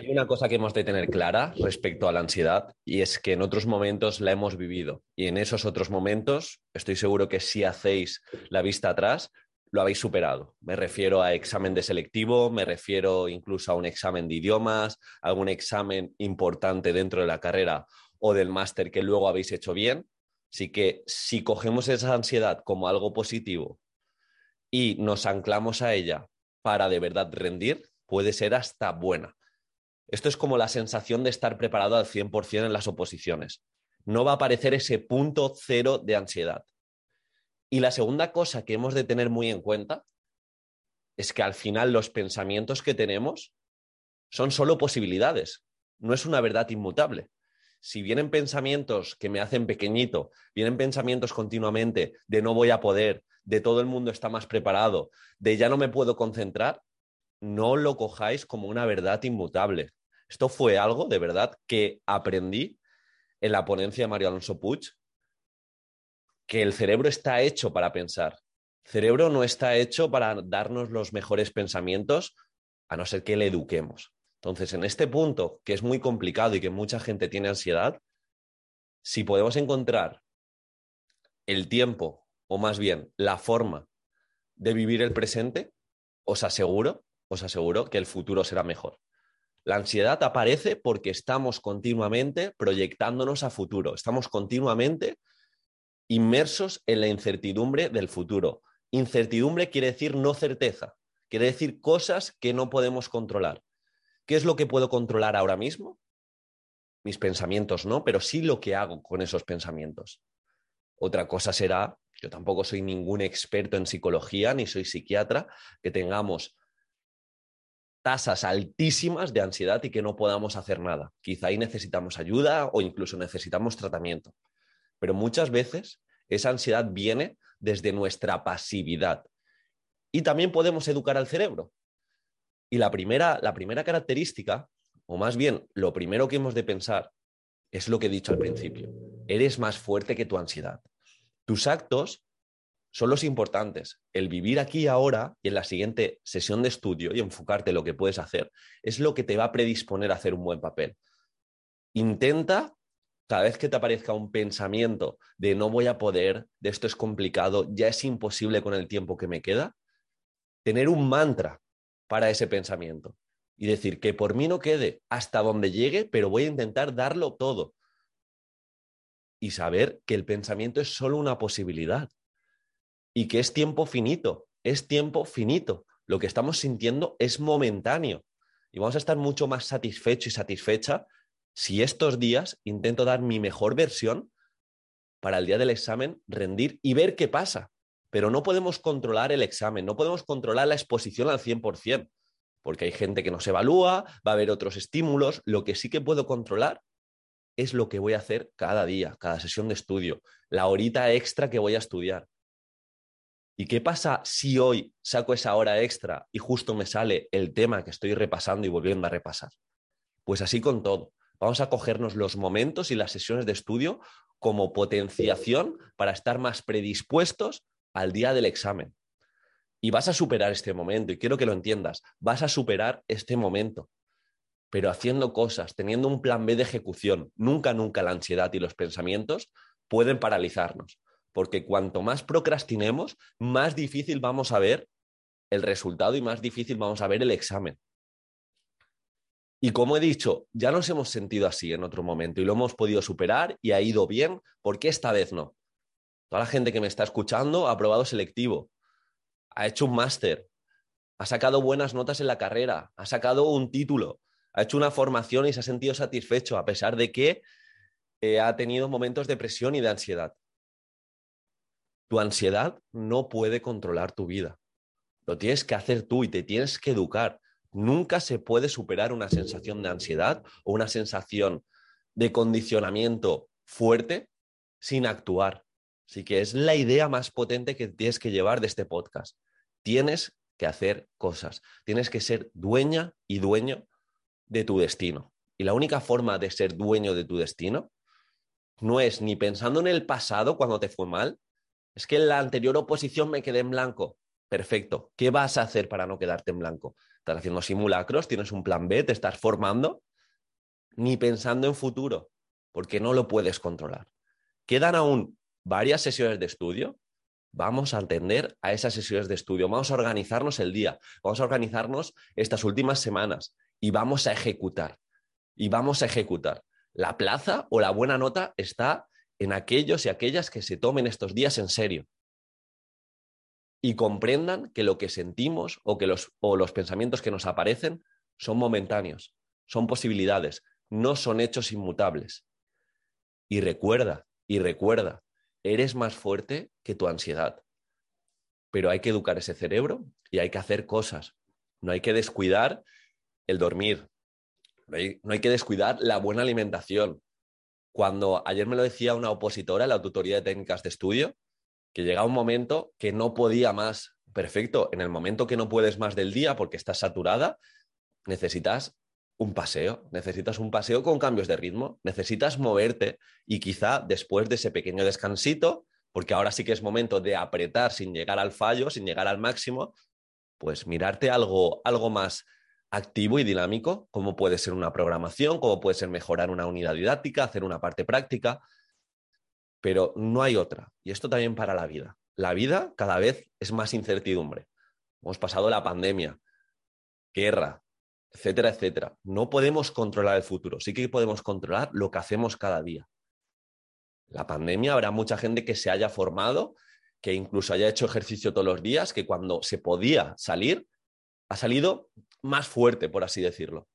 hay una cosa que hemos de tener clara respecto a la ansiedad y es que en otros momentos la hemos vivido y en esos otros momentos estoy seguro que si hacéis la vista atrás lo habéis superado. Me refiero a examen de selectivo, me refiero incluso a un examen de idiomas, algún examen importante dentro de la carrera o del máster que luego habéis hecho bien. Así que si cogemos esa ansiedad como algo positivo y nos anclamos a ella para de verdad rendir puede ser hasta buena. Esto es como la sensación de estar preparado al 100% en las oposiciones. No va a aparecer ese punto cero de ansiedad. Y la segunda cosa que hemos de tener muy en cuenta es que al final los pensamientos que tenemos son solo posibilidades, no es una verdad inmutable. Si vienen pensamientos que me hacen pequeñito, vienen pensamientos continuamente de no voy a poder, de todo el mundo está más preparado, de ya no me puedo concentrar, no lo cojáis como una verdad inmutable. Esto fue algo de verdad que aprendí en la ponencia de Mario Alonso Puig, que el cerebro está hecho para pensar. El cerebro no está hecho para darnos los mejores pensamientos, a no ser que le eduquemos. Entonces, en este punto, que es muy complicado y que mucha gente tiene ansiedad, si podemos encontrar el tiempo o más bien la forma de vivir el presente, os aseguro, os aseguro que el futuro será mejor. La ansiedad aparece porque estamos continuamente proyectándonos a futuro, estamos continuamente inmersos en la incertidumbre del futuro. Incertidumbre quiere decir no certeza, quiere decir cosas que no podemos controlar. ¿Qué es lo que puedo controlar ahora mismo? Mis pensamientos no, pero sí lo que hago con esos pensamientos. Otra cosa será yo tampoco soy ningún experto en psicología ni soy psiquiatra, que tengamos tasas altísimas de ansiedad y que no podamos hacer nada. Quizá ahí necesitamos ayuda o incluso necesitamos tratamiento. Pero muchas veces esa ansiedad viene desde nuestra pasividad. Y también podemos educar al cerebro. Y la primera, la primera característica, o más bien lo primero que hemos de pensar, es lo que he dicho al principio. Eres más fuerte que tu ansiedad. Tus actos son los importantes. El vivir aquí ahora y en la siguiente sesión de estudio y enfocarte en lo que puedes hacer es lo que te va a predisponer a hacer un buen papel. Intenta, cada vez que te aparezca un pensamiento de no voy a poder, de esto es complicado, ya es imposible con el tiempo que me queda, tener un mantra para ese pensamiento y decir que por mí no quede hasta donde llegue, pero voy a intentar darlo todo y saber que el pensamiento es solo una posibilidad y que es tiempo finito, es tiempo finito. Lo que estamos sintiendo es momentáneo y vamos a estar mucho más satisfecho y satisfecha si estos días intento dar mi mejor versión para el día del examen, rendir y ver qué pasa. Pero no podemos controlar el examen, no podemos controlar la exposición al 100%, porque hay gente que no se evalúa, va a haber otros estímulos. Lo que sí que puedo controlar es lo que voy a hacer cada día, cada sesión de estudio, la horita extra que voy a estudiar. ¿Y qué pasa si hoy saco esa hora extra y justo me sale el tema que estoy repasando y volviendo a repasar? Pues así con todo. Vamos a cogernos los momentos y las sesiones de estudio como potenciación para estar más predispuestos al día del examen. Y vas a superar este momento, y quiero que lo entiendas, vas a superar este momento pero haciendo cosas, teniendo un plan B de ejecución, nunca, nunca la ansiedad y los pensamientos pueden paralizarnos, porque cuanto más procrastinemos, más difícil vamos a ver el resultado y más difícil vamos a ver el examen. Y como he dicho, ya nos hemos sentido así en otro momento y lo hemos podido superar y ha ido bien, ¿por qué esta vez no? Toda la gente que me está escuchando ha aprobado selectivo, ha hecho un máster, ha sacado buenas notas en la carrera, ha sacado un título, ha hecho una formación y se ha sentido satisfecho, a pesar de que eh, ha tenido momentos de presión y de ansiedad. Tu ansiedad no puede controlar tu vida. Lo tienes que hacer tú y te tienes que educar. Nunca se puede superar una sensación de ansiedad o una sensación de condicionamiento fuerte sin actuar. Así que es la idea más potente que tienes que llevar de este podcast. Tienes que hacer cosas. Tienes que ser dueña y dueño de tu destino. Y la única forma de ser dueño de tu destino no es ni pensando en el pasado cuando te fue mal, es que en la anterior oposición me quedé en blanco. Perfecto. ¿Qué vas a hacer para no quedarte en blanco? Estás haciendo simulacros, tienes un plan B, te estás formando, ni pensando en futuro, porque no lo puedes controlar. Quedan aún varias sesiones de estudio, vamos a atender a esas sesiones de estudio, vamos a organizarnos el día, vamos a organizarnos estas últimas semanas y vamos a ejecutar. Y vamos a ejecutar. La plaza o la buena nota está en aquellos y aquellas que se tomen estos días en serio y comprendan que lo que sentimos o que los, o los pensamientos que nos aparecen son momentáneos, son posibilidades, no son hechos inmutables. Y recuerda, y recuerda, eres más fuerte que tu ansiedad. Pero hay que educar ese cerebro y hay que hacer cosas. No hay que descuidar el dormir. No hay, que descuidar la buena alimentación. Cuando ayer me lo decía una opositora en la tutoría de técnicas de estudio, que llega un momento que no podía más. Perfecto, en el momento que no puedes más del día porque estás saturada, necesitas un paseo, necesitas un paseo con cambios de ritmo, necesitas moverte y quizá después de ese pequeño descansito, porque ahora sí que es momento de apretar sin llegar al fallo, sin llegar al máximo, pues mirarte algo, algo más activo y dinámico, como puede ser una programación, como puede ser mejorar una unidad didáctica, hacer una parte práctica, pero no hay otra. Y esto también para la vida. La vida cada vez es más incertidumbre. Hemos pasado la pandemia, guerra, etcétera, etcétera. No podemos controlar el futuro, sí que podemos controlar lo que hacemos cada día. La pandemia habrá mucha gente que se haya formado, que incluso haya hecho ejercicio todos los días, que cuando se podía salir, ha salido más fuerte, por así decirlo.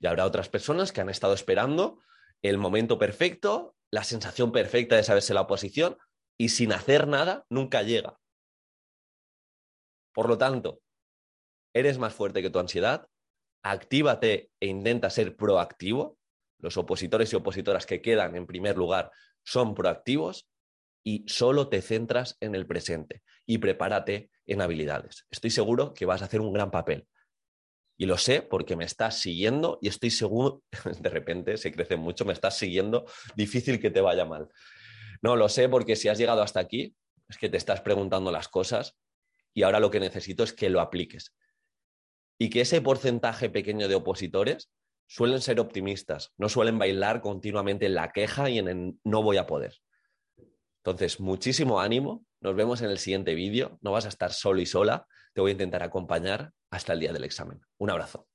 Y habrá otras personas que han estado esperando el momento perfecto, la sensación perfecta de saberse la oposición, y sin hacer nada nunca llega. Por lo tanto, eres más fuerte que tu ansiedad, actívate e intenta ser proactivo. Los opositores y opositoras que quedan en primer lugar son proactivos y solo te centras en el presente y prepárate en habilidades. Estoy seguro que vas a hacer un gran papel. Y lo sé porque me estás siguiendo y estoy seguro, de repente se crece mucho, me estás siguiendo, difícil que te vaya mal. No, lo sé porque si has llegado hasta aquí, es que te estás preguntando las cosas y ahora lo que necesito es que lo apliques y que ese porcentaje pequeño de opositores suelen ser optimistas, no suelen bailar continuamente en la queja y en el no voy a poder. Entonces, muchísimo ánimo, nos vemos en el siguiente vídeo, no vas a estar solo y sola, te voy a intentar acompañar hasta el día del examen. Un abrazo.